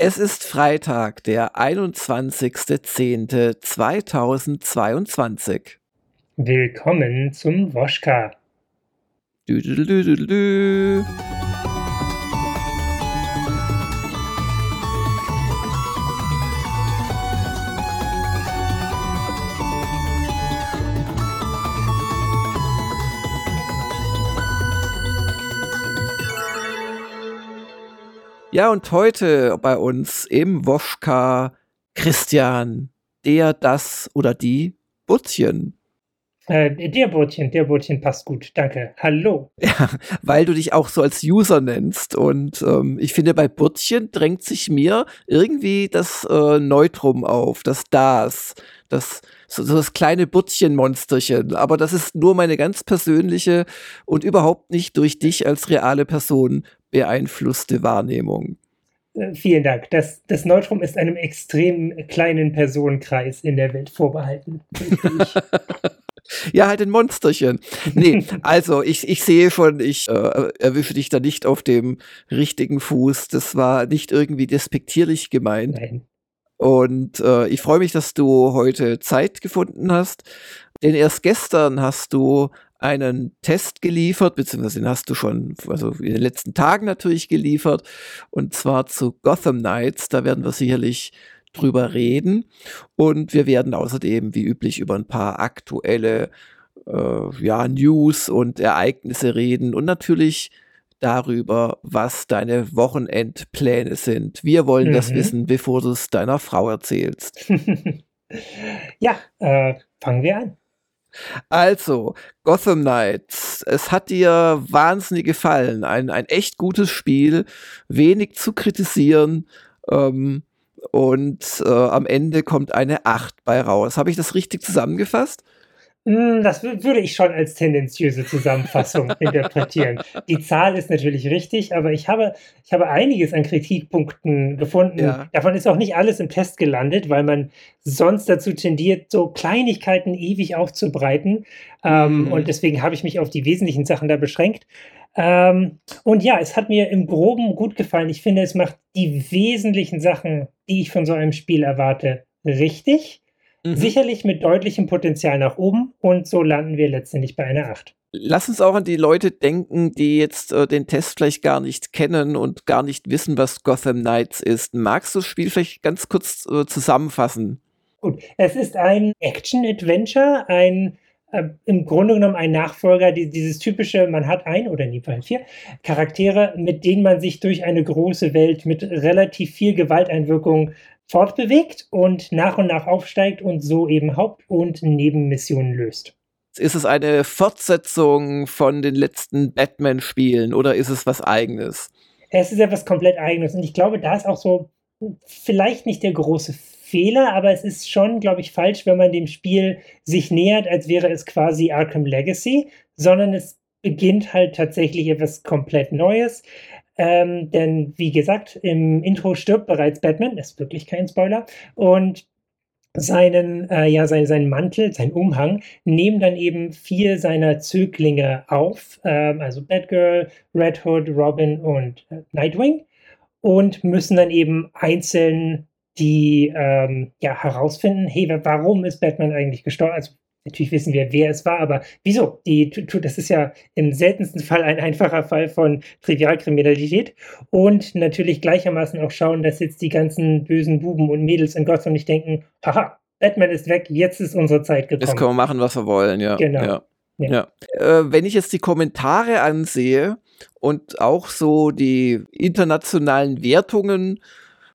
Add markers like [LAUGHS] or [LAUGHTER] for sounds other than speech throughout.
Es ist Freitag, der 21.10.2022. Willkommen zum Woschka. Dü, dü, dü, Ja, und heute bei uns im Woschka Christian, der, das oder die Butzchen. Äh, der Bootchen, der Bootchen passt gut, danke. Hallo. [LAUGHS] Ja, weil du dich auch so als User nennst. Und ähm, ich finde, bei Butzchen drängt sich mir irgendwie das äh, Neutrum auf, das Das, das, so, so das kleine Butzchen-Monsterchen. Aber das ist nur meine ganz persönliche und überhaupt nicht durch dich als reale Person beeinflusste Wahrnehmung. Äh, vielen Dank. Das, das Neutrum ist einem extrem kleinen Personenkreis in der Welt vorbehalten. [LAUGHS] ja, halt ein Monsterchen. Nee, [LAUGHS] also ich, ich sehe schon, ich äh, erwische dich da nicht auf dem richtigen Fuß. Das war nicht irgendwie despektierlich gemeint. Nein. Und äh, ich freue mich, dass du heute Zeit gefunden hast. Denn erst gestern hast du einen Test geliefert, beziehungsweise den hast du schon, also in den letzten Tagen natürlich geliefert, und zwar zu Gotham Knights. Da werden wir sicherlich drüber reden. Und wir werden außerdem, wie üblich, über ein paar aktuelle äh, ja, News und Ereignisse reden und natürlich darüber, was deine Wochenendpläne sind. Wir wollen mhm. das wissen, bevor du es deiner Frau erzählst. [LAUGHS] ja, äh, fangen wir an. Also, Gotham Knights, es hat dir wahnsinnig gefallen. Ein, ein echt gutes Spiel, wenig zu kritisieren. Ähm, und äh, am Ende kommt eine 8 bei raus. Habe ich das richtig zusammengefasst? Hm, das würde ich schon als tendenziöse Zusammenfassung [LAUGHS] interpretieren. Die Zahl ist natürlich richtig, aber ich habe, ich habe einiges an Kritikpunkten gefunden. Ja. Davon ist auch nicht alles im Test gelandet, weil man sonst dazu tendiert, so Kleinigkeiten ewig aufzubreiten. Ähm, mhm. Und deswegen habe ich mich auf die wesentlichen Sachen da beschränkt. Ähm, und ja, es hat mir im Groben gut gefallen. Ich finde, es macht die wesentlichen Sachen, die ich von so einem Spiel erwarte, richtig. Mhm. Sicherlich mit deutlichem Potenzial nach oben und so landen wir letztendlich bei einer 8. Lass uns auch an die Leute denken, die jetzt äh, den Test vielleicht gar nicht kennen und gar nicht wissen, was Gotham Knights ist. Magst du das Spiel vielleicht ganz kurz äh, zusammenfassen? Gut, es ist ein Action-Adventure, ein im Grunde genommen ein Nachfolger, die, dieses typische, man hat ein oder in dem Fall vier Charaktere, mit denen man sich durch eine große Welt mit relativ viel Gewalteinwirkung fortbewegt und nach und nach aufsteigt und so eben Haupt- und Nebenmissionen löst. Ist es eine Fortsetzung von den letzten Batman-Spielen oder ist es was eigenes? Es ist etwas komplett eigenes und ich glaube, da ist auch so vielleicht nicht der große Fehler, aber es ist schon, glaube ich, falsch, wenn man dem Spiel sich nähert, als wäre es quasi Arkham Legacy, sondern es beginnt halt tatsächlich etwas komplett Neues. Ähm, denn wie gesagt, im Intro stirbt bereits Batman, ist wirklich kein Spoiler. Und seinen, äh, ja, sein, seinen Mantel, seinen Umhang, nehmen dann eben vier seiner Zöglinge auf, ähm, also Batgirl, Red Hood, Robin und äh, Nightwing, und müssen dann eben einzeln die ähm, ja, herausfinden, hey, warum ist Batman eigentlich gestorben? Also Natürlich wissen wir, wer es war, aber wieso? Die, das ist ja im seltensten Fall ein einfacher Fall von Trivialkriminalität. Und natürlich gleichermaßen auch schauen, dass jetzt die ganzen bösen Buben und Mädels in Gotham nicht denken, haha, Batman ist weg, jetzt ist unsere Zeit gekommen. Jetzt können wir machen, was wir wollen, ja. Genau. Ja. Ja. ja. Äh, wenn ich jetzt die Kommentare ansehe und auch so die internationalen Wertungen,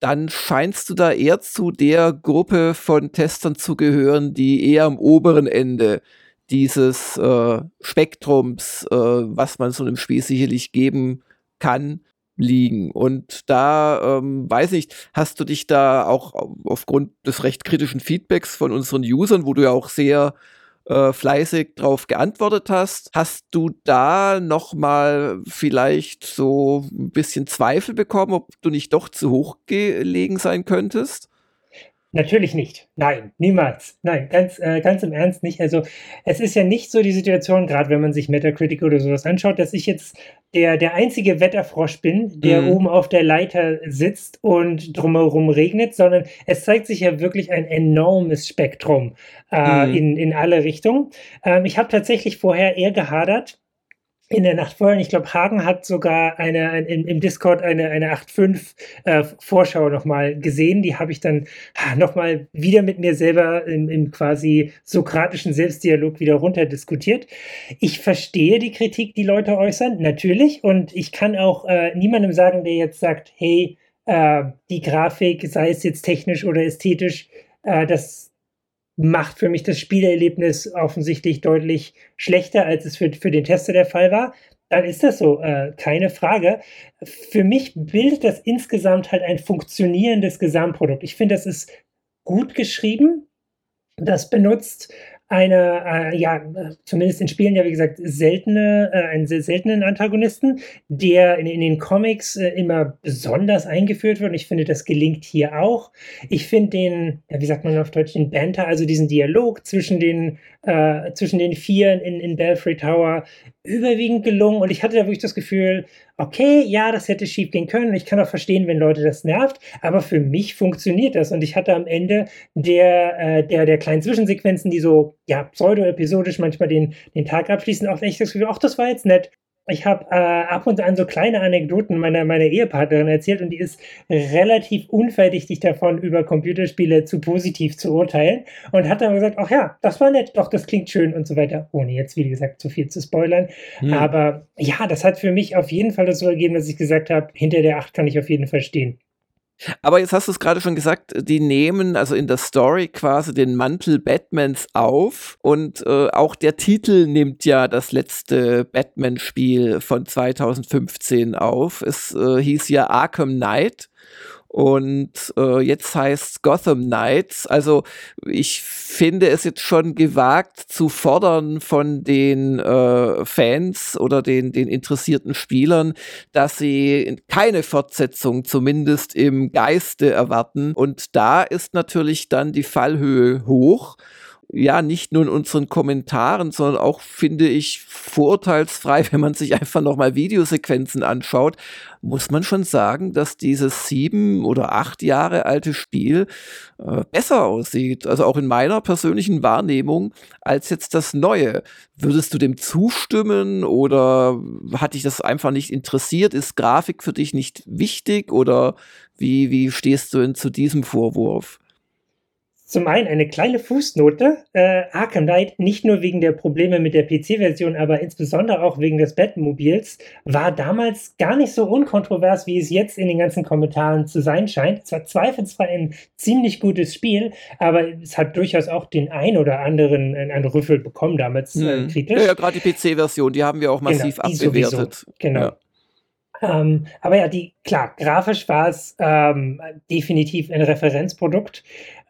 dann scheinst du da eher zu der Gruppe von Testern zu gehören, die eher am oberen Ende dieses äh, Spektrums, äh, was man so einem Spiel sicherlich geben kann, liegen. Und da, ähm, weiß ich, hast du dich da auch aufgrund des recht kritischen Feedbacks von unseren Usern, wo du ja auch sehr äh, fleißig drauf geantwortet hast. Hast du da noch mal vielleicht so ein bisschen Zweifel bekommen, ob du nicht doch zu hoch gelegen sein könntest? Natürlich nicht. Nein, niemals. Nein, ganz, äh, ganz im Ernst nicht. Also es ist ja nicht so die Situation, gerade wenn man sich Metacritic oder sowas anschaut, dass ich jetzt der, der einzige Wetterfrosch bin, der mhm. oben auf der Leiter sitzt und drumherum regnet, sondern es zeigt sich ja wirklich ein enormes Spektrum äh, mhm. in, in alle Richtungen. Ähm, ich habe tatsächlich vorher eher gehadert, in der Nacht vorher. Ich glaube, Hagen hat sogar eine, ein, im, Discord eine, eine 8.5 äh, Vorschau nochmal gesehen. Die habe ich dann nochmal wieder mit mir selber im, im, quasi sokratischen Selbstdialog wieder runter diskutiert. Ich verstehe die Kritik, die Leute äußern, natürlich. Und ich kann auch äh, niemandem sagen, der jetzt sagt, hey, äh, die Grafik, sei es jetzt technisch oder ästhetisch, äh, das macht für mich das Spielerlebnis offensichtlich deutlich schlechter, als es für, für den Tester der Fall war, dann ist das so, äh, keine Frage. Für mich bildet das insgesamt halt ein funktionierendes Gesamtprodukt. Ich finde, das ist gut geschrieben. Das benutzt eine, äh, ja, zumindest in Spielen ja, wie gesagt, seltene, äh, einen sehr seltenen Antagonisten, der in, in den Comics äh, immer besonders eingeführt wird. Und ich finde, das gelingt hier auch. Ich finde den, ja, wie sagt man auf Deutsch, den Banter, also diesen Dialog zwischen den, äh, zwischen den Vieren in, in Belfry Tower überwiegend gelungen. Und ich hatte da wirklich das Gefühl, okay, ja, das hätte schief gehen können. Ich kann auch verstehen, wenn Leute das nervt, aber für mich funktioniert das. Und ich hatte am Ende der, äh, der, der kleinen Zwischensequenzen, die so, ja, pseudo-episodisch manchmal den, den Tag abschließen, auch echt das Gefühl, ach, das war jetzt nett ich habe äh, ab und an so kleine Anekdoten meiner, meiner Ehepartnerin erzählt und die ist relativ unverdächtig davon, über Computerspiele zu positiv zu urteilen und hat dann gesagt, ach ja, das war nett, doch, das klingt schön und so weiter, ohne jetzt, wie gesagt, zu viel zu spoilern. Hm. Aber ja, das hat für mich auf jeden Fall das so ergeben, dass ich gesagt habe, hinter der 8 kann ich auf jeden Fall stehen. Aber jetzt hast du es gerade schon gesagt, die nehmen also in der Story quasi den Mantel Batmans auf und äh, auch der Titel nimmt ja das letzte Batman-Spiel von 2015 auf. Es äh, hieß ja Arkham Knight und äh, jetzt heißt Gotham Knights. Also ich finde es jetzt schon gewagt zu fordern von den äh, Fans oder den, den interessierten Spielern, dass sie keine Fortsetzung zumindest im Geiste erwarten. Und da ist natürlich dann die Fallhöhe hoch ja, nicht nur in unseren Kommentaren, sondern auch, finde ich, vorurteilsfrei, [LAUGHS] wenn man sich einfach nochmal Videosequenzen anschaut, muss man schon sagen, dass dieses sieben oder acht Jahre alte Spiel äh, besser aussieht. Also auch in meiner persönlichen Wahrnehmung als jetzt das neue. Würdest du dem zustimmen oder hat dich das einfach nicht interessiert? Ist Grafik für dich nicht wichtig oder wie, wie stehst du denn zu diesem Vorwurf? Zum einen eine kleine Fußnote. Äh, Arkham Knight, nicht nur wegen der Probleme mit der PC-Version, aber insbesondere auch wegen des Batmobils, war damals gar nicht so unkontrovers, wie es jetzt in den ganzen Kommentaren zu sein scheint. Es war zweifelsfrei ein ziemlich gutes Spiel, aber es hat durchaus auch den ein oder anderen äh, einen Rüffel bekommen damals äh, hm. kritisch. Ja, ja gerade die PC-Version, die haben wir auch genau, massiv genau, abgewertet. Sowieso. Genau. Ja. Ähm, aber ja, die, klar, grafisch war es ähm, definitiv ein Referenzprodukt.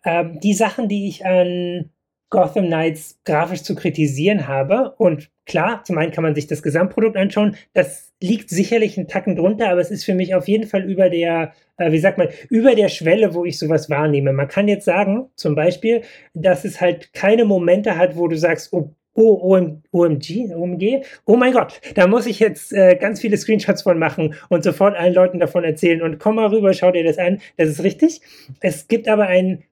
Ähm, die Sachen, die ich an Gotham Knights grafisch zu kritisieren habe, und klar, zum einen kann man sich das Gesamtprodukt anschauen, das liegt sicherlich einen Tacken drunter, aber es ist für mich auf jeden Fall über der, äh, wie sagt man, über der Schwelle, wo ich sowas wahrnehme. Man kann jetzt sagen, zum Beispiel, dass es halt keine Momente hat, wo du sagst, oh, Oh, OM, OMG, OMG, oh mein Gott, da muss ich jetzt äh, ganz viele Screenshots von machen und sofort allen Leuten davon erzählen und komm mal rüber, schau dir das an, das ist richtig. Es gibt aber ein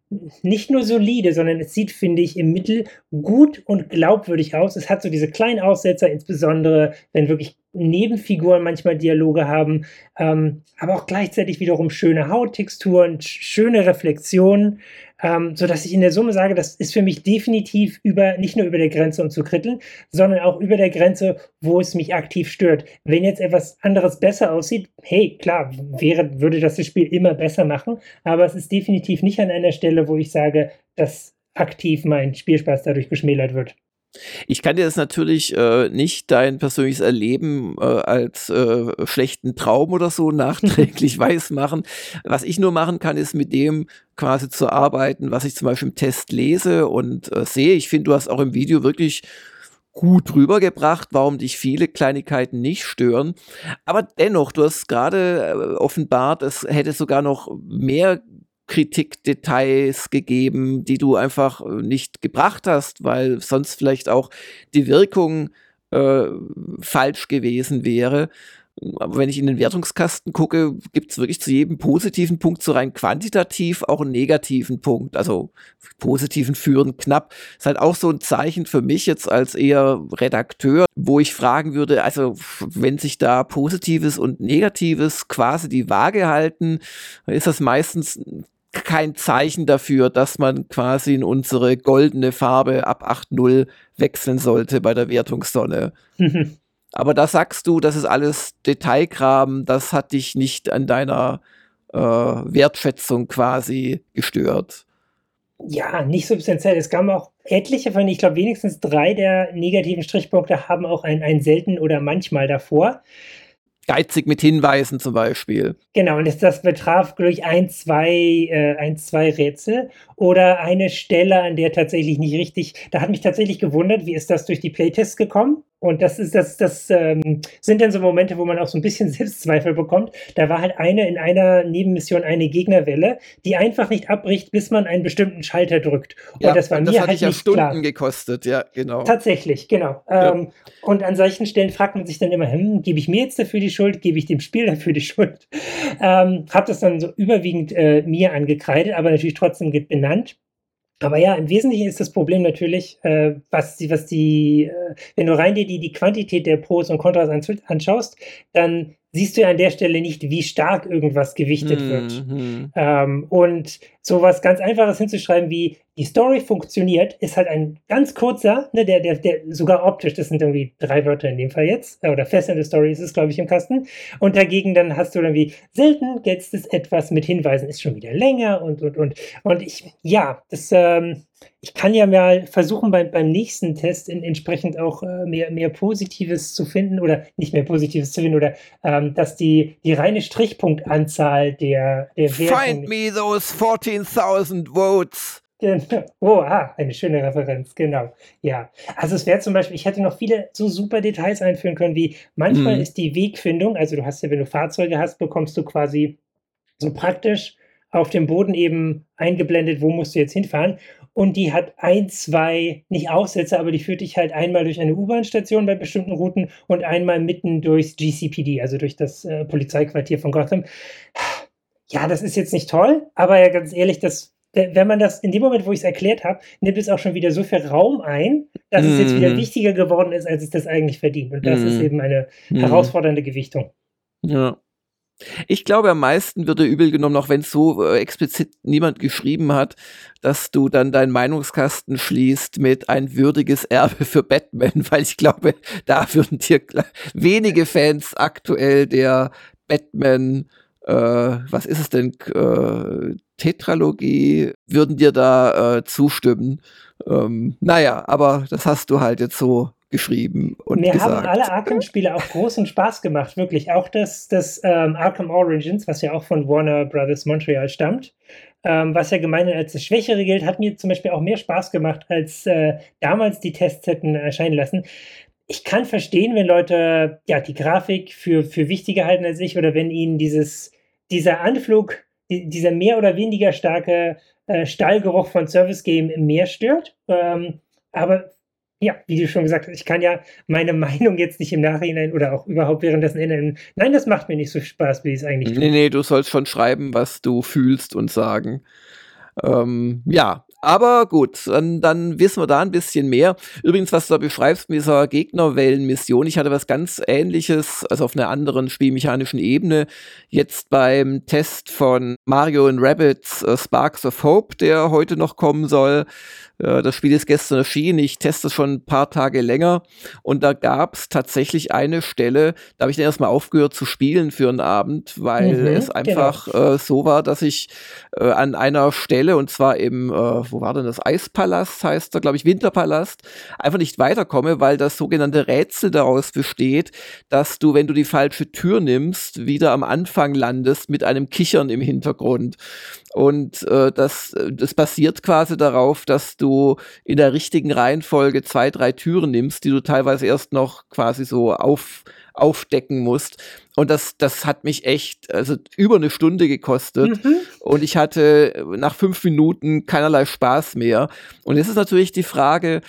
nicht nur solide, sondern es sieht, finde ich, im Mittel gut und glaubwürdig aus. Es hat so diese kleinen Aussetzer, insbesondere wenn wirklich Nebenfiguren manchmal Dialoge haben, ähm, aber auch gleichzeitig wiederum schöne Hauttexturen, schöne Reflexionen, ähm, so dass ich in der Summe sage, das ist für mich definitiv über nicht nur über der Grenze, um zu kritteln, sondern auch über der Grenze, wo es mich aktiv stört. Wenn jetzt etwas anderes besser aussieht, hey, klar, wäre, würde das das Spiel immer besser machen, aber es ist definitiv nicht an einer Stelle, wo ich sage, dass aktiv mein Spielspaß dadurch geschmälert wird. Ich kann dir das natürlich äh, nicht dein persönliches Erleben äh, als äh, schlechten Traum oder so [LAUGHS] nachträglich weismachen. Was ich nur machen kann, ist mit dem quasi zu arbeiten, was ich zum Beispiel im Test lese und äh, sehe. Ich finde, du hast auch im Video wirklich gut rübergebracht, warum dich viele Kleinigkeiten nicht stören. Aber dennoch, du hast gerade äh, offenbart, es hätte sogar noch mehr Kritikdetails gegeben, die du einfach äh, nicht gebracht hast, weil sonst vielleicht auch die Wirkung äh, falsch gewesen wäre. Aber wenn ich in den Wertungskasten gucke, gibt es wirklich zu jedem positiven Punkt so rein quantitativ auch einen negativen Punkt. Also positiven führen knapp. Ist halt auch so ein Zeichen für mich jetzt als eher Redakteur, wo ich fragen würde, also wenn sich da Positives und Negatives quasi die Waage halten, ist das meistens kein Zeichen dafür, dass man quasi in unsere goldene Farbe ab 8.0 wechseln sollte bei der Wertungssonne. [LAUGHS] Aber da sagst du, das ist alles Detailkram, das hat dich nicht an deiner äh, Wertschätzung quasi gestört. Ja, nicht substanziell. Es gab auch etliche von, ich glaube, wenigstens drei der negativen Strichpunkte haben auch ein, ein selten oder manchmal davor geizig mit Hinweisen zum Beispiel. Genau, und das, das betraf, glaube ich, ein zwei, äh, ein, zwei Rätsel oder eine Stelle, an der tatsächlich nicht richtig, da hat mich tatsächlich gewundert, wie ist das durch die Playtests gekommen? Und das ist, das, das ähm, sind dann so Momente, wo man auch so ein bisschen [LAUGHS] Selbstzweifel bekommt. Da war halt eine in einer Nebenmission eine Gegnerwelle, die einfach nicht abbricht, bis man einen bestimmten Schalter drückt. Und ja, das war und das mir hat halt ja Stunden klar. gekostet, ja, genau. Tatsächlich, genau. Ja. Ähm, und an solchen Stellen fragt man sich dann immer, hm, gebe ich mir jetzt dafür die Schuld, gebe ich dem Spiel [LAUGHS] dafür die Schuld? Ähm, hab das dann so überwiegend äh, mir angekreidet, aber natürlich trotzdem benannt. Aber ja, im Wesentlichen ist das Problem natürlich, äh, was die, was die, äh, wenn du rein dir die, die Quantität der Pros und Kontras anschaust, dann siehst du ja an der Stelle nicht, wie stark irgendwas gewichtet wird. Mhm. Ähm, und sowas ganz Einfaches hinzuschreiben wie die Story funktioniert, ist halt ein ganz kurzer, ne, der, der, der sogar optisch, das sind irgendwie drei Wörter in dem Fall jetzt, äh, oder Fest in the Story ist es, glaube ich, im Kasten. Und dagegen dann hast du dann wie selten ist etwas mit Hinweisen, ist schon wieder länger und und und. Und ich, ja, das, ähm, ich kann ja mal versuchen, beim, beim nächsten Test in, entsprechend auch äh, mehr, mehr Positives zu finden oder nicht mehr Positives zu finden oder ähm, dass die, die reine Strichpunktanzahl der, der Find me those 14.000 votes. Genau. Oh, ah, eine schöne Referenz, genau. Ja, also es wäre zum Beispiel, ich hätte noch viele so super Details einführen können, wie manchmal mhm. ist die Wegfindung, also du hast ja, wenn du Fahrzeuge hast, bekommst du quasi so praktisch auf dem Boden eben eingeblendet, wo musst du jetzt hinfahren und die hat ein, zwei, nicht Aussätze, aber die führt dich halt einmal durch eine U-Bahn-Station bei bestimmten Routen und einmal mitten durchs GCPD, also durch das äh, Polizeiquartier von Gotham. Ja, das ist jetzt nicht toll, aber ja, ganz ehrlich, das, wenn man das in dem Moment, wo ich es erklärt habe, nimmt es auch schon wieder so viel Raum ein, dass mm. es jetzt wieder mhm. wichtiger geworden ist, als es das eigentlich verdient. Und das mm. ist mhm. eben eine mm. herausfordernde Gewichtung. Ja. Ich glaube, am meisten wird er übel genommen, auch wenn es so äh, explizit niemand geschrieben hat, dass du dann deinen Meinungskasten schließt mit ein würdiges Erbe für Batman, [LAUGHS] weil ich glaube, da würden dir wenige Fans aktuell der Batman, äh, was ist es denn, äh, Tetralogie, würden dir da äh, zustimmen. Ähm, naja, aber das hast du halt jetzt so geschrieben und Mir gesagt. haben alle Arkham-Spiele auch großen Spaß gemacht, wirklich. Auch das, das ähm, Arkham Origins, was ja auch von Warner Brothers Montreal stammt, ähm, was ja gemeinhin als das Schwächere gilt, hat mir zum Beispiel auch mehr Spaß gemacht, als äh, damals die Tests hätten erscheinen lassen. Ich kann verstehen, wenn Leute ja die Grafik für, für wichtiger halten als ich oder wenn ihnen dieses, dieser Anflug, die, dieser mehr oder weniger starke äh, Stallgeruch von Service Game mehr stört. Ähm, aber ja, wie du schon gesagt hast, ich kann ja meine [LAUGHS] Meinung jetzt nicht im Nachhinein oder auch überhaupt währenddessen ändern. Nein, das macht mir nicht so Spaß, wie es eigentlich tut. Nee, nee, du sollst schon schreiben, was du fühlst und sagen. Ähm, ja, aber gut, dann, dann wissen wir da ein bisschen mehr. Übrigens, was du da beschreibst mit dieser Gegnerwellenmission, ich hatte was ganz ähnliches, also auf einer anderen spielmechanischen Ebene, jetzt beim Test von Mario and Rabbits uh, Sparks of Hope, der heute noch kommen soll. Äh, das Spiel ist gestern erschienen, ich teste es schon ein paar Tage länger und da gab es tatsächlich eine Stelle, da habe ich dann erstmal aufgehört zu spielen für einen Abend, weil mhm, es einfach genau. äh, so war, dass ich an einer Stelle, und zwar im, wo war denn das, Eispalast heißt da, glaube ich, Winterpalast, einfach nicht weiterkomme, weil das sogenannte Rätsel daraus besteht, dass du, wenn du die falsche Tür nimmst, wieder am Anfang landest mit einem Kichern im Hintergrund. Und äh, das, das basiert quasi darauf, dass du in der richtigen Reihenfolge zwei, drei Türen nimmst, die du teilweise erst noch quasi so auf, aufdecken musst. Und das, das hat mich echt, also über eine Stunde gekostet. Mhm. Und ich hatte nach fünf Minuten keinerlei Spaß mehr. Und jetzt ist natürlich die Frage,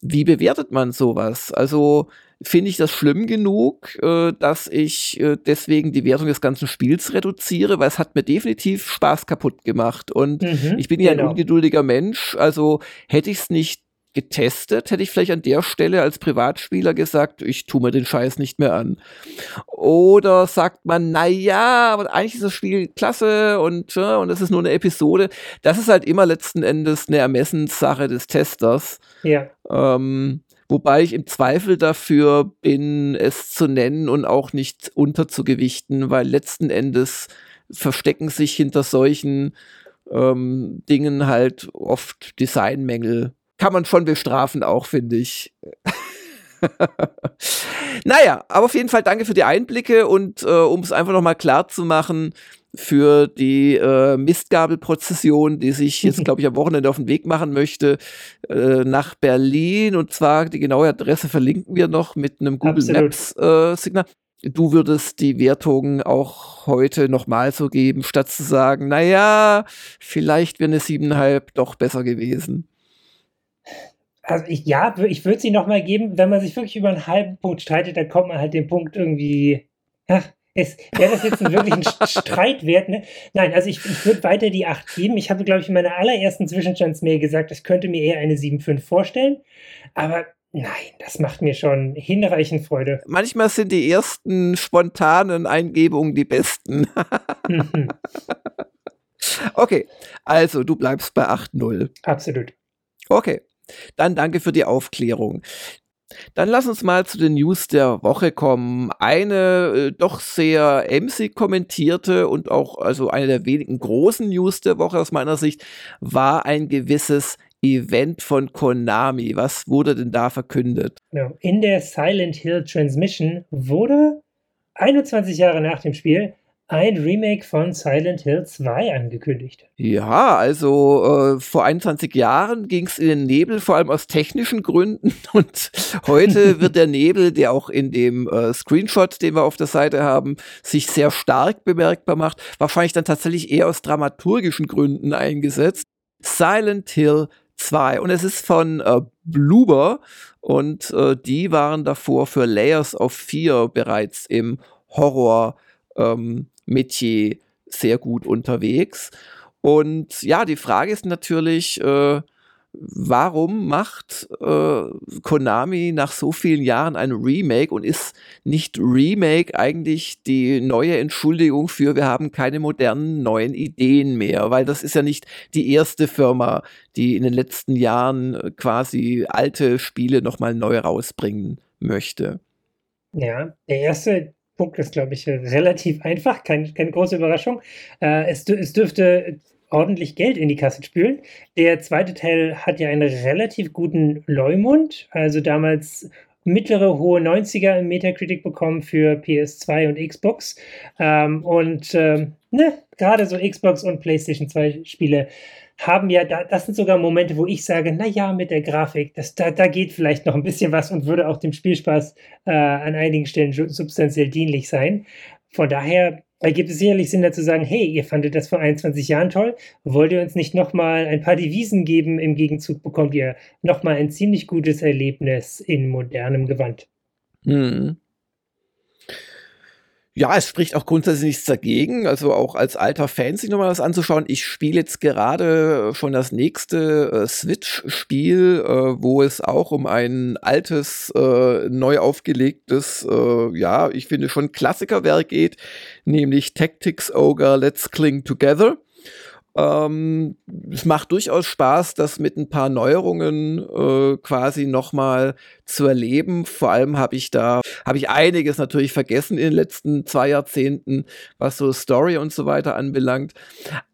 wie bewertet man sowas? Also, finde ich das schlimm genug, äh, dass ich äh, deswegen die Wertung des ganzen Spiels reduziere, weil es hat mir definitiv Spaß kaputt gemacht. Und mhm, ich bin ja genau. ein ungeduldiger Mensch, also hätte ich es nicht getestet, hätte ich vielleicht an der Stelle als Privatspieler gesagt, ich tue mir den Scheiß nicht mehr an. Oder sagt man, na ja, aber eigentlich ist das Spiel klasse und ja, und es ist nur eine Episode. Das ist halt immer letzten Endes eine Ermessenssache des Testers. Ja. Ähm, Wobei ich im Zweifel dafür bin, es zu nennen und auch nicht unterzugewichten, weil letzten Endes verstecken sich hinter solchen ähm, Dingen halt oft Designmängel. Kann man schon bestrafen auch, finde ich. [LAUGHS] naja, aber auf jeden Fall danke für die Einblicke und äh, um es einfach nochmal klar zu machen, für die äh, Mistgabelprozession, die sich jetzt, [LAUGHS] glaube ich, am Wochenende auf den Weg machen möchte, äh, nach Berlin. Und zwar die genaue Adresse verlinken wir noch mit einem Google Absolut. Maps äh, Signal. Du würdest die Wertung auch heute nochmal so geben, statt zu sagen, naja, vielleicht wäre eine siebeneinhalb doch besser gewesen. Also ich, ja, ich würde sie nochmal geben, wenn man sich wirklich über einen halben Punkt streitet, dann kommt man halt den Punkt irgendwie, ach, Wäre das jetzt ein wirklich ein Streitwert? Ne? Nein, also ich, ich würde weiter die 8 geben. Ich habe, glaube ich, in meiner allerersten Zwischenstandsmail gesagt, ich könnte mir eher eine 7,5 vorstellen. Aber nein, das macht mir schon hinreichend Freude. Manchmal sind die ersten spontanen Eingebungen die besten. [LAUGHS] Mhm. okay, also du bleibst bei 8,0. Absolut. Okay. Dann danke für die Aufklärung. Dann lass uns mal zu den News der Woche kommen. Eine äh, doch sehr emsig kommentierte und auch also eine der wenigen großen News der Woche aus meiner Sicht war ein gewisses Event von Konami. Was wurde denn da verkündet? In der Silent Hill Transmission wurde 21 Jahre nach dem Spiel ein Remake von Silent Hill 2 angekündigt. Ja, also äh, vor 21 Jahren ging es in den Nebel, vor allem aus technischen Gründen. [LAUGHS] Und heute [LAUGHS] wird der Nebel, der auch in dem äh, Screenshot, den wir auf der Seite haben, sich sehr stark bemerkbar macht, wahrscheinlich dann tatsächlich eher aus dramaturgischen Gründen eingesetzt. Silent Hill 2. Und es ist von äh, Bluber und äh, die waren davor für Layers of Fear bereits im Horror ähm, Metier sehr gut unterwegs. Und ja, die Frage ist natürlich, äh, warum macht äh, Konami nach so vielen Jahren ein Remake und ist nicht Remake eigentlich die neue Entschuldigung für, wir haben keine modernen neuen Ideen mehr? Weil das ist ja nicht die erste Firma, die in den letzten Jahren äh, quasi alte Spiele nochmal neu rausbringen möchte. Ja, der erste Punkt ist, glaube ich, relativ einfach, kein, keine große Überraschung. Äh, es, es dürfte ordentlich Geld in die Kasse spülen. Der zweite Teil hat ja einen relativ guten Leumund, also damals mittlere, hohe 90er im Metacritic bekommen für PS2 und Xbox. Ähm, und ähm, ne, gerade so Xbox und PlayStation 2 Spiele haben ja, da, das sind sogar Momente, wo ich sage, naja, mit der Grafik, das, da, da geht vielleicht noch ein bisschen was und würde auch dem Spielspaß äh, an einigen Stellen substanziell dienlich sein. Von daher ergibt es sicherlich Sinn, dazu sagen, hey, ihr fandet das vor 21 Jahren toll, wollt ihr uns nicht nochmal ein paar Devisen geben? Im Gegenzug bekommt ihr nochmal ein ziemlich gutes Erlebnis in modernem Gewand. Hm. Ja, es spricht auch grundsätzlich nichts dagegen, also auch als alter Fan sich nochmal was anzuschauen. Ich spiele jetzt gerade schon das nächste äh, Switch-Spiel, äh, wo es auch um ein altes, äh, neu aufgelegtes, äh, ja, ich finde schon Klassikerwerk geht, nämlich Tactics Ogre Let's Cling Together. Ähm, es macht durchaus Spaß, das mit ein paar Neuerungen äh, quasi nochmal zu erleben. Vor allem habe ich da, habe ich einiges natürlich vergessen in den letzten zwei Jahrzehnten, was so Story und so weiter anbelangt.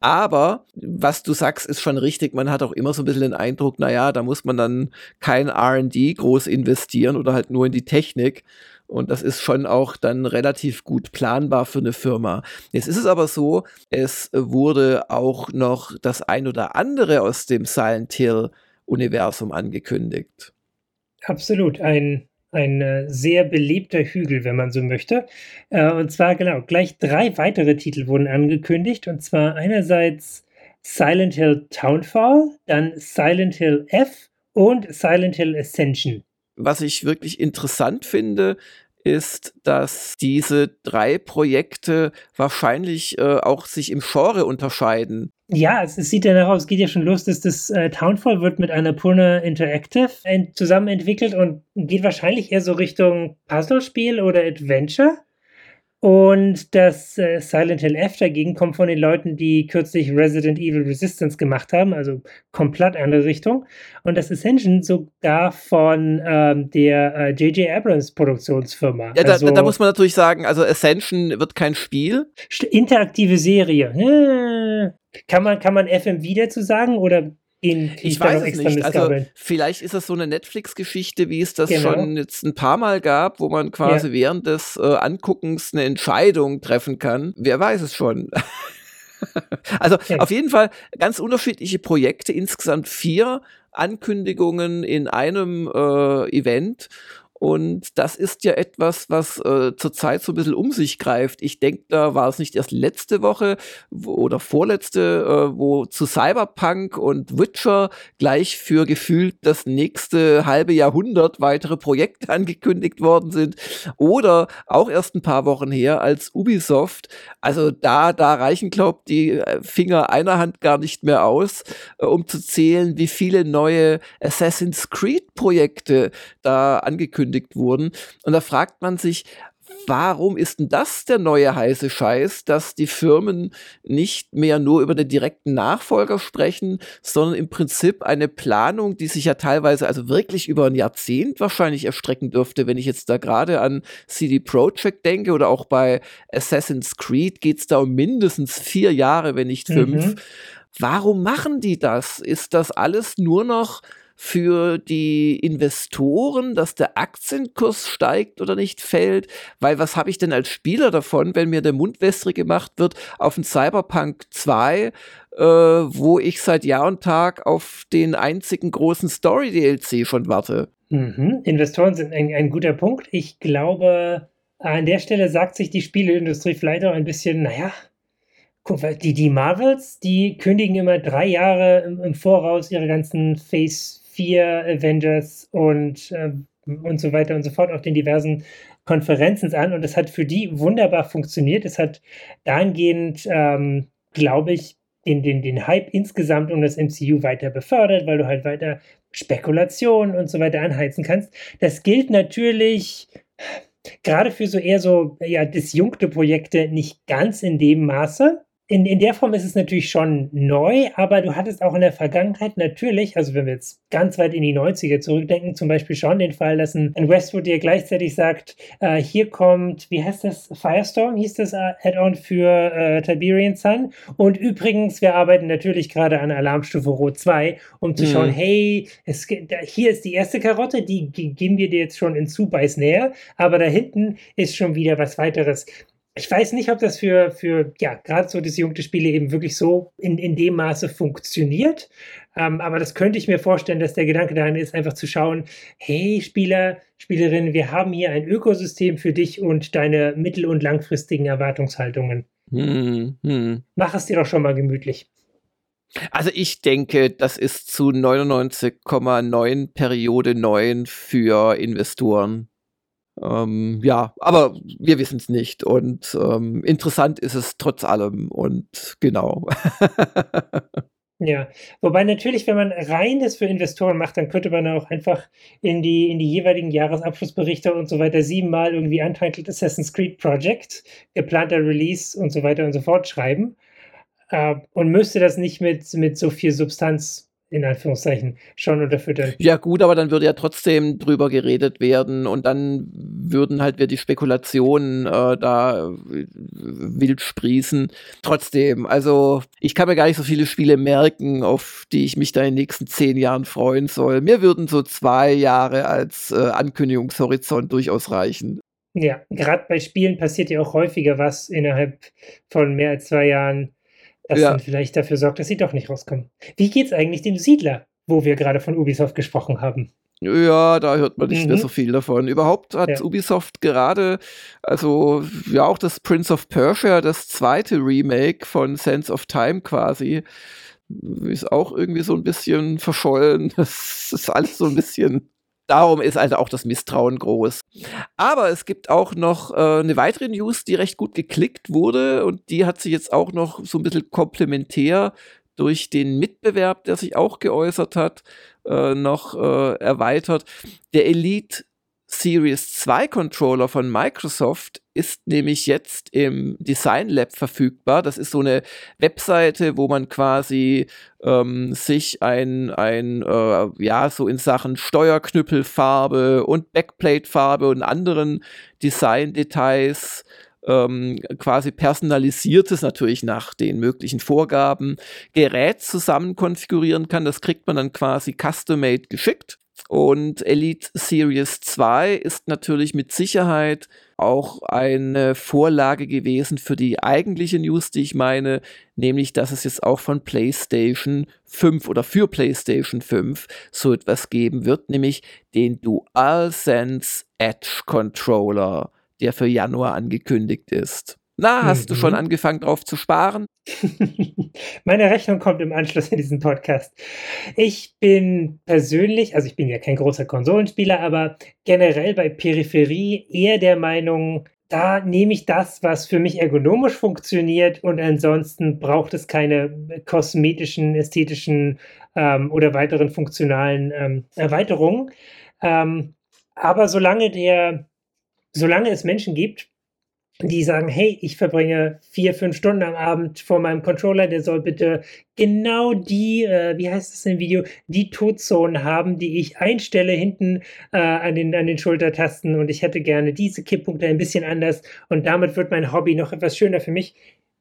Aber was du sagst, ist schon richtig. Man hat auch immer so ein bisschen den Eindruck, naja, da muss man dann kein RD groß investieren oder halt nur in die Technik und das ist schon auch dann relativ gut planbar für eine Firma. Jetzt ist es aber so, es wurde auch noch das ein oder andere aus dem Silent Hill Universum angekündigt. Absolut. Ein, ein äh, sehr beliebter Hügel, wenn man so möchte. Äh, und zwar genau, gleich drei weitere Titel wurden angekündigt. Und zwar einerseits Silent Hill Townfall, dann Silent Hill F und Silent Hill Ascension. Was ich wirklich interessant finde, ist, dass diese drei Projekte wahrscheinlich äh, auch sich im Genre unterscheiden. Ja, es, es sieht ja nach aus, es geht ja schon los, dass das äh, Townfall wird mit einer Purna Interactive zusammen entwickelt und geht wahrscheinlich eher so Richtung Puzzlespiel oder Adventure. Und das äh, Silent Hill F dagegen kommt von den Leuten, die kürzlich Resident Evil Resistance gemacht haben, also komplett andere Richtung. Und das Ascension sogar von ähm, der J.J. Äh, Abrams Produktionsfirma. Ja, da, also, da, muss man natürlich sagen, also Ascension wird kein Spiel. Interaktive Serie. Äh, kann man, kann man FM dazu sagen oder in ich weiß es nicht. Also vielleicht ist das so eine Netflix-Geschichte, wie es das genau. schon jetzt ein paar Mal gab, wo man quasi ja. während des äh, Anguckens eine Entscheidung treffen kann. Wer weiß es schon. [LAUGHS] also ja. auf jeden Fall ganz unterschiedliche Projekte, insgesamt vier Ankündigungen in einem äh, Event. Und das ist ja etwas, was äh, zurzeit so ein bisschen um sich greift. Ich denke, da war es nicht erst letzte Woche wo, oder vorletzte, äh, wo zu Cyberpunk und Witcher gleich für gefühlt das nächste halbe Jahrhundert weitere Projekte [LAUGHS] angekündigt worden sind. Oder auch erst ein paar Wochen her, als Ubisoft, also da, da reichen, glaub die äh, Finger einer Hand gar nicht mehr aus, äh, um zu zählen, wie viele neue Assassin's Creed Projekte da angekündigt angekündigt wurden. Und da fragt man sich, warum ist denn das der neue heiße Scheiß, dass die Firmen nicht mehr nur über den direkten Nachfolger sprechen, sondern im Prinzip eine Planung, die sich ja teilweise also wirklich über ein Jahrzehnt wahrscheinlich erstrecken dürfte, wenn ich jetzt da gerade an CD Projekt denke oder auch bei Assassin's Creed geht es da um mindestens vier Jahre, wenn nicht fünf. Mhm. Warum machen die das? Ist das alles nur noch für die Investoren, dass der Aktienkurs steigt oder nicht fällt, weil was habe ich denn als Spieler davon, wenn mir der Mund wässrig gemacht wird auf ein Cyberpunk 2, äh, wo ich seit Jahr und Tag auf den einzigen großen Story-DLC schon warte. Mhm. Investoren sind ein, ein guter Punkt. Ich glaube, an der Stelle sagt sich die Spieleindustrie vielleicht auch ein bisschen, naja, die, die Marvels, die kündigen immer drei Jahre im, im Voraus ihre ganzen Phase vier Avengers und, äh, und so weiter und so fort auf den diversen Konferenzen an. Und es hat für die wunderbar funktioniert. Es hat dahingehend, ähm, glaube ich, den, den, den Hype insgesamt um das MCU weiter befördert, weil du halt weiter Spekulationen und so weiter anheizen kannst. Das gilt natürlich gerade für so eher so ja, disjunkte Projekte nicht ganz in dem Maße in, in der Form ist es natürlich schon neu, aber du hattest auch in der Vergangenheit natürlich, also wenn wir jetzt ganz weit in die 90er zurückdenken, zum Beispiel schon den Fall, dass ein, ein Westwood dir gleichzeitig sagt, äh, hier kommt, wie heißt das, Firestorm hieß das äh, Add-on für äh, Tiberian Sun. Und übrigens, wir arbeiten natürlich gerade an Alarmstufe Rot 2, um zu mhm. schauen, hey, es, hier ist die erste Karotte, die, die geben wir dir jetzt schon in Zubeiß näher, aber da hinten ist schon wieder was weiteres ich weiß nicht, ob das für, für ja, gerade so disjunkte Spiele eben wirklich so in, in dem Maße funktioniert. Ähm, aber das könnte ich mir vorstellen, dass der Gedanke daran ist, einfach zu schauen, hey Spieler, Spielerinnen, wir haben hier ein Ökosystem für dich und deine mittel- und langfristigen Erwartungshaltungen. Hm, hm. Mach es dir doch schon mal gemütlich. Also ich denke, das ist zu 99,9 Periode 9 für Investoren. Ähm, ja, aber wir wissen es nicht und ähm, interessant ist es trotz allem und genau. [LAUGHS] Ja, wobei natürlich, wenn man rein das für Investoren macht, dann könnte man auch einfach in die, in die jeweiligen Jahresabschlussberichte und so weiter siebenmal irgendwie Untitled Assassin's Creed Project, geplanter Release und so weiter und so fort schreiben. Äh, und müsste das nicht mit, mit so viel Substanz in Anführungszeichen schon unterfüttern. Ja gut, aber dann würde ja trotzdem drüber geredet werden und dann würden halt wir die Spekulationen äh, da äh, wild sprießen. Trotzdem, also ich kann mir gar nicht so viele Spiele merken, auf die ich mich da in den nächsten zehn Jahren freuen soll. Mir würden so zwei Jahre als äh, Ankündigungshorizont durchaus reichen. Ja, gerade bei Spielen passiert ja auch häufiger was innerhalb von mehr als zwei Jahren das ja. dann vielleicht dafür sorgt, dass sie doch nicht rauskommen. Wie geht's eigentlich dem Siedler, wo wir gerade von Ubisoft gesprochen haben? Ja, da hört man nicht mhm. mehr so viel davon. Überhaupt hat ja. Ubisoft gerade, also ja auch das Prince of Persia, das zweite Remake von Sense of Time quasi, ist auch irgendwie so ein bisschen verschollen. [LAUGHS] Das ist alles so ein bisschen Darum ist also auch das Misstrauen groß. Aber es gibt auch noch äh, eine weitere News, die recht gut geklickt wurde und die hat sich jetzt auch noch so ein bisschen komplementär durch den Mitbewerb, der sich auch geäußert hat, äh, noch äh, erweitert. Der Elite Series 2 Controller von Microsoft ist nämlich jetzt im Design Lab verfügbar. Das ist so eine Webseite, wo man quasi ähm, sich ein, ein äh, ja, so in Sachen Steuerknüppelfarbe und Backplate-Farbe und anderen Design-Details ähm, quasi personalisiertes, natürlich nach den möglichen Vorgaben, Gerät zusammen konfigurieren kann. Das kriegt man dann quasi custom-made geschickt. Und Elite Series 2 ist natürlich mit Sicherheit auch eine Vorlage gewesen für die eigentliche News, die ich meine, nämlich dass es jetzt auch von PlayStation 5 oder für PlayStation 5 so etwas geben wird, nämlich den DualSense Edge Controller, der für Januar angekündigt ist. Na, hast mhm. du schon mhm. angefangen drauf zu sparen? [LAUGHS] Meine Rechnung kommt im Anschluss in diesen Podcast. Ich bin persönlich, also ich bin ja kein großer Konsolenspieler, aber generell bei Peripherie eher der Meinung, da nehme ich das, was für mich ergonomisch funktioniert und ansonsten braucht es keine kosmetischen, ästhetischen ähm, oder weiteren funktionalen ähm, Erweiterungen. Ähm, aber solange der, solange es Menschen gibt, die sagen, hey, ich verbringe vier, fünf Stunden am Abend vor meinem Controller, der soll bitte genau die, äh, wie heißt das im Video, die Todzonen haben, die ich einstelle hinten äh, an, den, an den Schultertasten und ich hätte gerne diese Kipppunkte ein bisschen anders und damit wird mein Hobby noch etwas schöner für mich.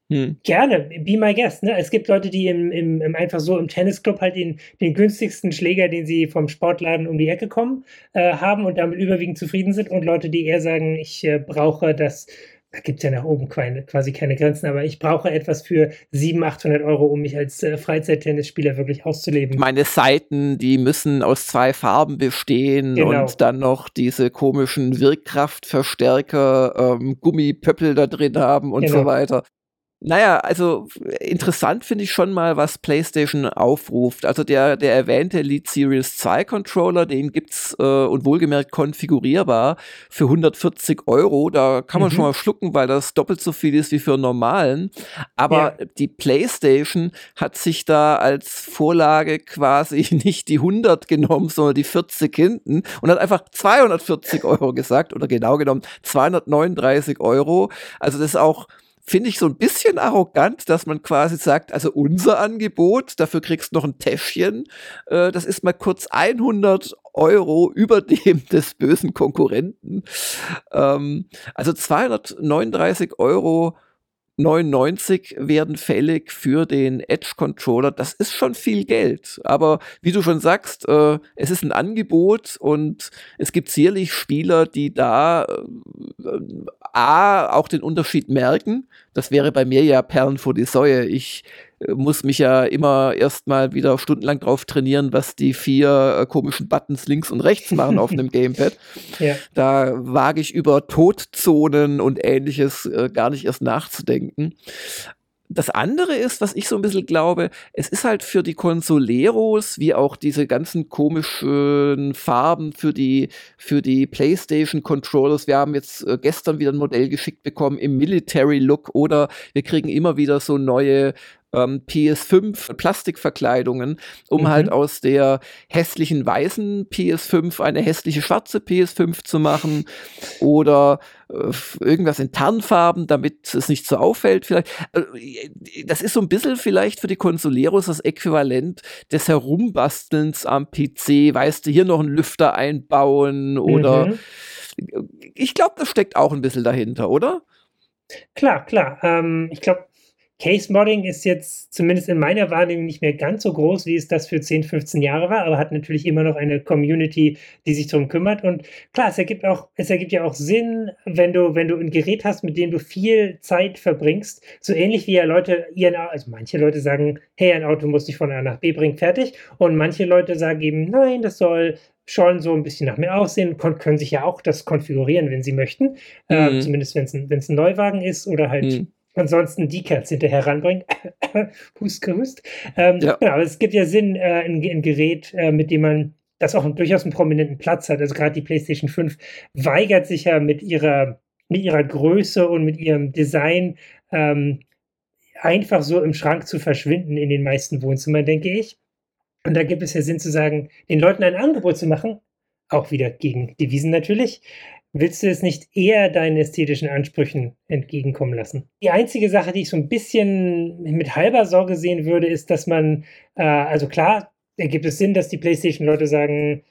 Hm. Gerne, be my guest. Ne? Es gibt Leute, die im, im, im, einfach so im Tennisclub halt den, den günstigsten Schläger, den sie vom Sportladen um die Ecke kommen, äh, haben und damit überwiegend zufrieden sind und Leute, die eher sagen, ich äh, brauche das da gibt es ja nach oben keine, quasi keine Grenzen, aber ich brauche etwas für 700, 800 Euro, um mich als äh, Freizeittennisspieler wirklich auszuleben. Meine Seiten, die müssen aus zwei Farben bestehen genau. und dann noch diese komischen Wirkkraftverstärker, ähm, Gummipöppel da drin haben und genau. so weiter. Naja, also interessant finde ich schon mal, was PlayStation aufruft. Also der, der erwähnte Elite Series 2 Controller, den gibt's äh, und wohlgemerkt konfigurierbar für 140 Euro. Da kann man mhm. schon mal schlucken, weil das doppelt so viel ist wie für einen normalen. Aber ja. die PlayStation hat sich da als Vorlage quasi [LAUGHS] nicht die 100 genommen, sondern die 40 hinten und hat einfach 240 Euro gesagt oder genau genommen 239 Euro. Also das ist auch finde ich so ein bisschen arrogant, dass man quasi sagt, also unser Angebot, dafür kriegst du noch ein Täschchen, äh, das ist mal kurz 100 Euro über dem [LAUGHS] des bösen Konkurrenten. Ähm, also 239 Euro 99 werden fällig für den Edge Controller. Das ist schon viel Geld. Aber wie du schon sagst, äh, es ist ein Angebot und es gibt sicherlich Spieler, die da äh, A, auch den Unterschied merken. Das wäre bei mir ja Perlen vor die Säue. Ich muss mich ja immer erstmal wieder stundenlang drauf trainieren, was die vier äh, komischen Buttons links und rechts machen auf einem [LAUGHS] Gamepad. Ja. Da wage ich über Todzonen und ähnliches äh, gar nicht erst nachzudenken. Das andere ist, was ich so ein bisschen glaube, es ist halt für die Consoleros, wie auch diese ganzen komischen Farben für die, für die PlayStation Controllers. Wir haben jetzt äh, gestern wieder ein Modell geschickt bekommen im Military Look oder wir kriegen immer wieder so neue ähm, PS5 Plastikverkleidungen, um mhm. halt aus der hässlichen weißen PS5 eine hässliche schwarze PS5 zu machen oder äh, irgendwas in Tarnfarben, damit es nicht so auffällt vielleicht. Äh, das ist so ein bisschen vielleicht für die Consoleros das Äquivalent des Herumbastelns am PC. Weißt du, hier noch einen Lüfter einbauen oder mhm. ich glaube, das steckt auch ein bisschen dahinter, oder? Klar, klar. Ähm, ich glaube, Case Modding ist jetzt zumindest in meiner Wahrnehmung nicht mehr ganz so groß, wie es das für 10, 15 Jahre war, aber hat natürlich immer noch eine Community, die sich darum kümmert. Und klar, es ergibt auch, es ergibt ja auch Sinn, wenn du, wenn du ein Gerät hast, mit dem du viel Zeit verbringst. So ähnlich wie ja Leute ihren, also manche Leute sagen, hey, ein Auto muss dich von A nach B bringen, fertig. Und manche Leute sagen eben, nein, das soll schon so ein bisschen nach mehr aussehen, können sich ja auch das konfigurieren, wenn sie möchten. Äh, mhm. Äh, zumindest wenn es ein, ein Neuwagen ist oder halt mhm ansonsten Decals hinterher ranbringen. [COUGHS] Hust, gerüst. Ähm, ja. Genau, es gibt ja Sinn, äh, ein, ein, Gerät, äh, mit dem man das auch durchaus einen prominenten Platz hat. Also gerade die PlayStation 5 weigert sich ja mit ihrer, mit ihrer Größe und mit ihrem Design ähm, einfach so im Schrank zu verschwinden in den meisten Wohnzimmern, denke ich. Und da gibt es ja Sinn zu sagen, den Leuten ein Angebot zu machen, auch wieder gegen Devisen natürlich, Willst du es nicht eher deinen ästhetischen Ansprüchen entgegenkommen lassen? Die einzige Sache, die ich so ein bisschen mit halber Sorge sehen würde, ist, dass man, äh, also klar, ergibt es Sinn, dass die PlayStation-Leute sagen,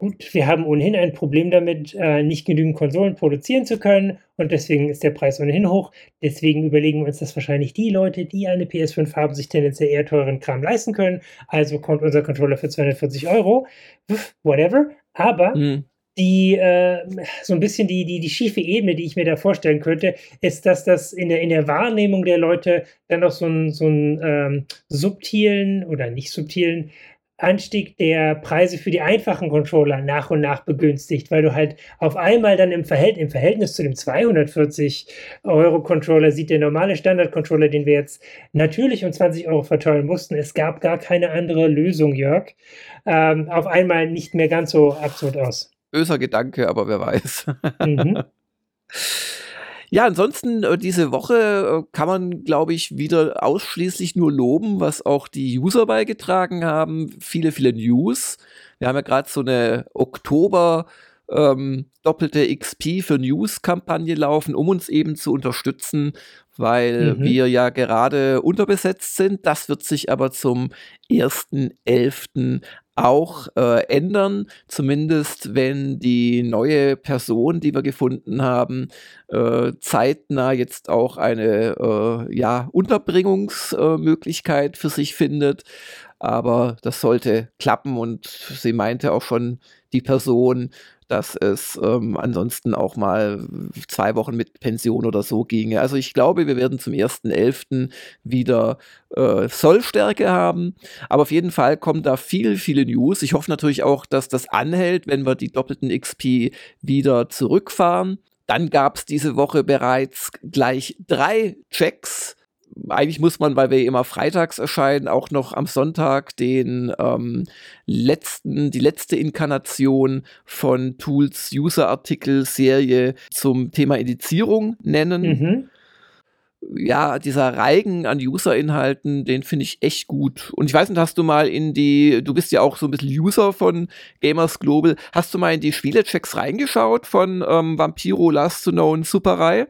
gut, wir haben ohnehin ein Problem damit, äh, nicht genügend Konsolen produzieren zu können und deswegen ist der Preis ohnehin hoch. Deswegen überlegen wir uns, dass wahrscheinlich die Leute, die eine PS5 haben, sich tendenziell eher teuren Kram leisten können. Also kommt unser Controller für 240 Euro, whatever. Aber mhm die äh, so ein bisschen die, die, die schiefe Ebene, die ich mir da vorstellen könnte, ist, dass das in der, in der Wahrnehmung der Leute dann noch so einen so ähm, subtilen oder nicht subtilen Anstieg der Preise für die einfachen Controller nach und nach begünstigt, weil du halt auf einmal dann im, Verhält im Verhältnis zu dem 240 Euro Controller sieht der normale Standard-Controller, den wir jetzt natürlich um 20 Euro verteuern mussten, es gab gar keine andere Lösung, Jörg, ähm, auf einmal nicht mehr ganz so absurd aus böser Gedanke, aber wer weiß. Mhm. [LAUGHS] Ja, ansonsten äh, diese Woche äh, kann man, glaube ich, wieder ausschließlich nur loben, was auch die User beigetragen haben. Viele, viele News. Wir haben ja gerade so eine Oktober ähm, doppelte XP für News-Kampagne laufen, um uns eben zu unterstützen, weil mhm. wir ja gerade unterbesetzt sind. Das wird sich aber zum 1.11 auch äh, ändern, zumindest wenn die neue Person, die wir gefunden haben, äh, zeitnah jetzt auch eine äh, ja, Unterbringungsmöglichkeit für sich findet. Aber das sollte klappen und sie meinte auch schon die Person, dass es ähm, ansonsten auch mal zwei Wochen mit Pension oder so ginge. Also ich glaube, wir werden zum 1.11. wieder äh, Sollstärke haben. Aber auf jeden Fall kommen da viel, viele News. Ich hoffe natürlich auch, dass das anhält, wenn wir die doppelten XP wieder zurückfahren. Dann gab es diese Woche bereits gleich drei Checks eigentlich muss man, weil wir immer freitags erscheinen, auch noch am Sonntag den ähm, letzten, die letzte Inkarnation von Tools User-Artikel Serie zum Thema Indizierung nennen. Mhm. Ja, dieser Reigen an User-Inhalten, den finde ich echt gut. Und ich weiß nicht, hast du mal in die, du bist ja auch so ein bisschen User von Gamers Global, hast du mal in die Spielechecks reingeschaut von ähm, Vampiro Last to Know Superreihe?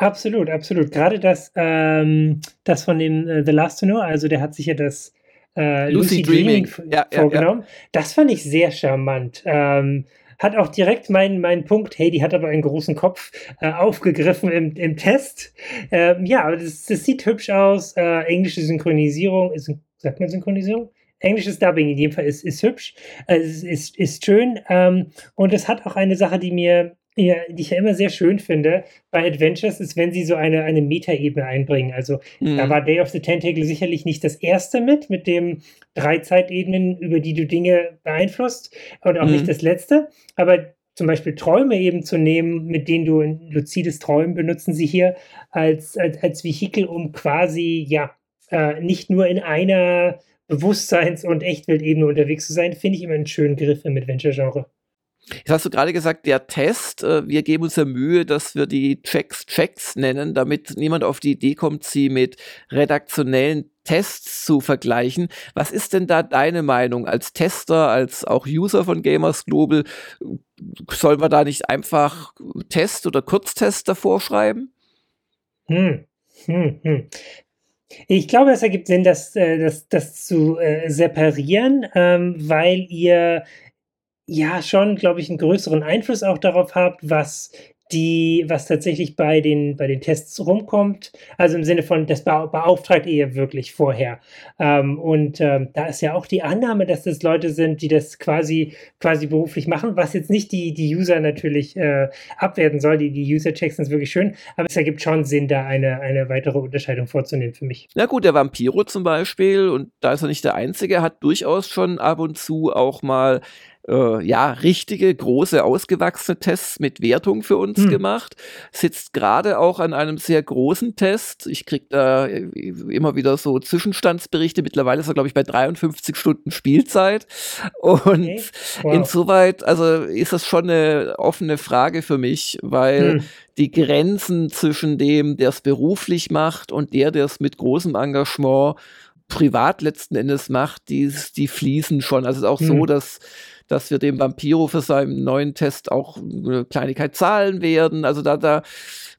Absolut, absolut. Gerade das, ähm, das von dem äh, The Last to Know, also der hat sich ja das äh, Lucy, Lucy, Dreaming, Dreaming ja, vorgenommen. Ja, ja. Das fand ich sehr charmant. Ähm, hat auch direkt meinen, meinen Punkt, hey, die hat aber einen großen Kopf, äh, aufgegriffen im, im Test. Ähm, ja, das, das sieht hübsch aus. Äh, englische Synchronisierung, ist, sagt man Synchronisierung? Englisches Dubbing in jedem Fall ist, ist hübsch, äh, ist, ist, ist schön. Ähm, und es hat auch eine Sache, die mir ja, die ich ja immer sehr schön finde bei Adventures, ist, wenn sie so eine, eine Metaebene einbringen. Also mhm. da war Day of the Tentacle sicherlich nicht das erste mit, mit dem drei Zeitebenen, über die du Dinge beeinflusst und auch mhm. nicht das letzte. Aber zum Beispiel Träume eben zu nehmen, mit denen du in luzides Träumen benutzen sie hier als, als, als Vehikel, um quasi, ja, äh, nicht nur in einer Bewusstseins- und Echtweltebene unterwegs zu sein, finde ich immer einen schönen Griff im Adventure-Genre. Jetzt hast du gerade gesagt, der Test, äh, wir geben uns ja Mühe, dass wir die Checks Checks nennen, damit niemand auf die Idee kommt, sie mit redaktionellen Tests zu vergleichen. Was ist denn da deine Meinung als Tester, als auch User von Gamers Global? Sollen wir da nicht einfach Test oder Kurztest davor schreiben? Hm. Hm, hm. Ich glaube, es ergibt Sinn, das, äh, das, das zu äh, separieren, ähm, weil ihr ja schon, glaube ich, einen größeren Einfluss auch darauf habt, was die, was tatsächlich bei den, bei den Tests rumkommt. Also im Sinne von, das beauftragt ihr wirklich vorher. Ähm, und ähm, da ist ja auch die Annahme, dass das Leute sind, die das quasi, quasi beruflich machen, was jetzt nicht die, die User natürlich äh, abwerten soll. Die, die User-Checks sind wirklich schön, aber es ergibt schon Sinn, da eine, eine weitere Unterscheidung vorzunehmen für mich. Na gut, der Vampiro zum Beispiel, und da ist er nicht der Einzige, hat durchaus schon ab und zu auch mal äh, ja, richtige, große, ausgewachsene Tests mit Wertung für uns hm. gemacht. Sitzt gerade auch an einem sehr großen Test. Ich kriege da äh, immer wieder so Zwischenstandsberichte. Mittlerweile ist er, glaube ich, bei 53 Stunden Spielzeit. Und okay. wow. insoweit, also ist das schon eine offene Frage für mich, weil hm. die Grenzen zwischen dem, der es beruflich macht und der, der es mit großem Engagement privat letzten Endes macht, die, die fließen schon. Also es ist auch hm. so, dass dass wir dem Vampiro für seinen neuen Test auch eine Kleinigkeit zahlen werden. Also da, da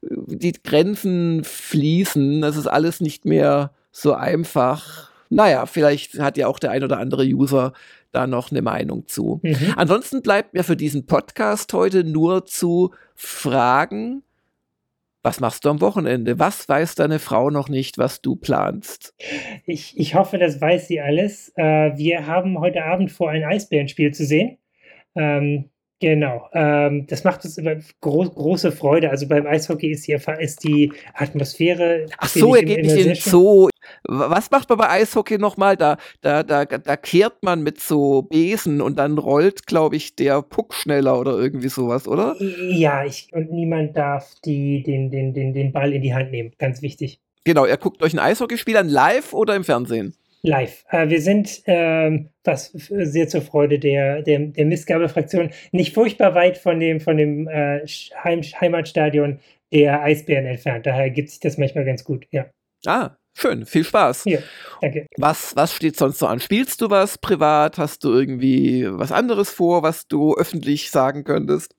die Grenzen fließen. Das ist alles nicht mehr so einfach. Naja, vielleicht hat ja auch der ein oder andere User da noch eine Meinung zu. Mhm. Ansonsten bleibt mir für diesen Podcast heute nur zu fragen, was machst du am Wochenende? Was weiß deine Frau noch nicht, was du planst? Ich, ich hoffe, das weiß sie alles. Äh, wir haben heute Abend vor, ein Eisbärenspiel zu sehen. Ähm, genau. Ähm, das macht uns immer gro große Freude. Also beim Eishockey ist die, ist die Atmosphäre. Ach so, er geht nicht in Zoo. Was macht man bei Eishockey nochmal? Da, da, da, da kehrt man mit so Besen und dann rollt, glaube ich, der Puck schneller oder irgendwie sowas, oder? Ja, ich, und niemand darf die, den, den, den, den Ball in die Hand nehmen. Ganz wichtig. Genau, er guckt euch ein Eishockeyspiel an, live oder im Fernsehen? Live. Äh, wir sind, ähm, was sehr zur Freude der, der, der Missgabelfraktion, nicht furchtbar weit von dem, von dem äh, Heim, Heimatstadion der Eisbären entfernt. Daher gibt sich das manchmal ganz gut, ja. Ah, Schön, viel Spaß. Ja, danke. Was, was steht sonst so an? Spielst du was privat? Hast du irgendwie was anderes vor, was du öffentlich sagen könntest?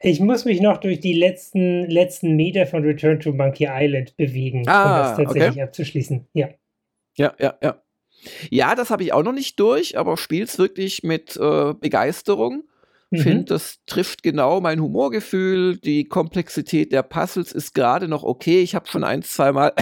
Ich muss mich noch durch die letzten, letzten Meter von Return to Monkey Island bewegen, ah, um das tatsächlich okay. abzuschließen. Ja. Ja, ja, ja. Ja, das habe ich auch noch nicht durch, aber spiel's wirklich mit äh, Begeisterung. Mhm. Finde, das trifft genau mein Humorgefühl. Die Komplexität der Puzzles ist gerade noch okay. Ich habe schon ein, zweimal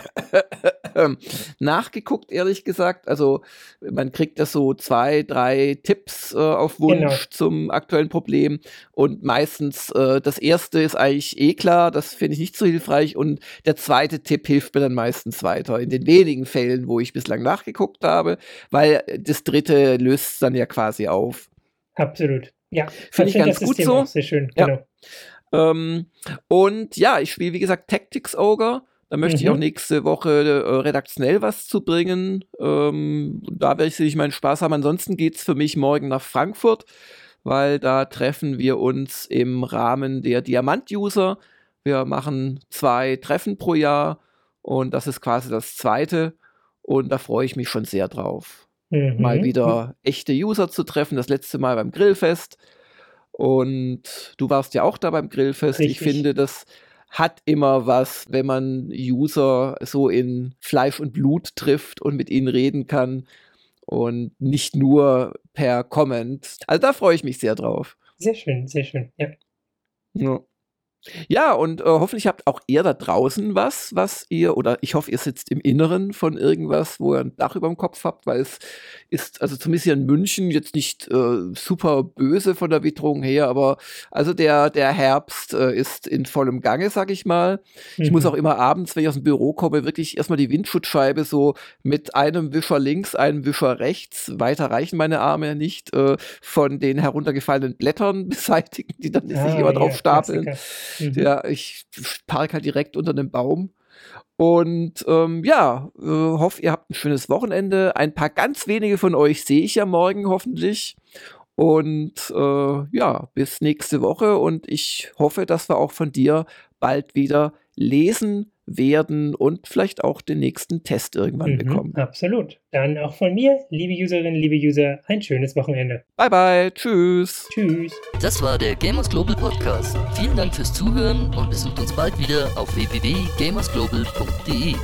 [COUGHS] nachgeguckt, ehrlich gesagt. Also man kriegt das so zwei, drei Tipps äh, auf Wunsch genau. zum aktuellen Problem. Und meistens äh, das erste ist eigentlich eh klar, das finde ich nicht so hilfreich. Und der zweite Tipp hilft mir dann meistens weiter. In den wenigen Fällen, wo ich bislang nachgeguckt habe, weil das dritte löst dann ja quasi auf. Absolut. Ja, finde ich ganz gut so. Sehr schön, ja. genau. Ähm, und ja, ich spiele, wie gesagt, Tactics Ogre. Da möchte mhm. ich auch nächste Woche äh, redaktionell was zu bringen. Ähm, da werde ich sicherlich meinen Spaß haben. Ansonsten geht es für mich morgen nach Frankfurt, weil da treffen wir uns im Rahmen der Diamant-User. Wir machen zwei Treffen pro Jahr und das ist quasi das zweite. Und da freue ich mich schon sehr drauf mhm. mal wieder echte User zu treffen. Das letzte Mal beim Grillfest. Und du warst ja auch da beim Grillfest. Richtig. Ich finde, das hat immer was, wenn man User so in Fleisch und Blut trifft und mit ihnen reden kann und nicht nur per Comment. Also da freue ich mich sehr drauf. Sehr schön, sehr schön, ja. ja. Ja, und äh, hoffentlich habt auch ihr da draußen was, was ihr, oder ich hoffe, ihr sitzt im Inneren von irgendwas, wo ihr ein Dach über dem Kopf habt, weil es ist, also zumindest hier in München, jetzt nicht äh, super böse von der Witterung her, aber also der, der Herbst äh, ist in vollem Gange, sag ich mal. Mhm. Ich muss mhm. auch immer abends, wenn ich aus dem Büro komme, wirklich erstmal die Windschutzscheibe so mit einem Wischer links, einem Wischer rechts, weiter reichen meine Arme nicht, äh, von den heruntergefallenen Blättern [LAUGHS] beseitigen, die dann ah, sich immer ja, drauf stapeln. Klassiker. Mhm. Ja, ich parke halt direkt unter dem Baum. Und ähm, ja, äh, hoffe, ihr habt ein schönes Wochenende. Ein paar ganz wenige von euch sehe ich ja morgen hoffentlich. Und äh, ja, bis nächste Woche. Und ich hoffe, dass wir auch von dir bald wieder lesen werden und vielleicht auch den nächsten Test irgendwann mhm, bekommen. Absolut. Dann auch von mir, liebe Userinnen, liebe User, ein schönes Wochenende. Bye bye, tschüss. Tschüss. Das war der Gamers Global Podcast. Vielen Dank fürs Zuhören und besucht uns bald wieder auf www.gamersglobal.de.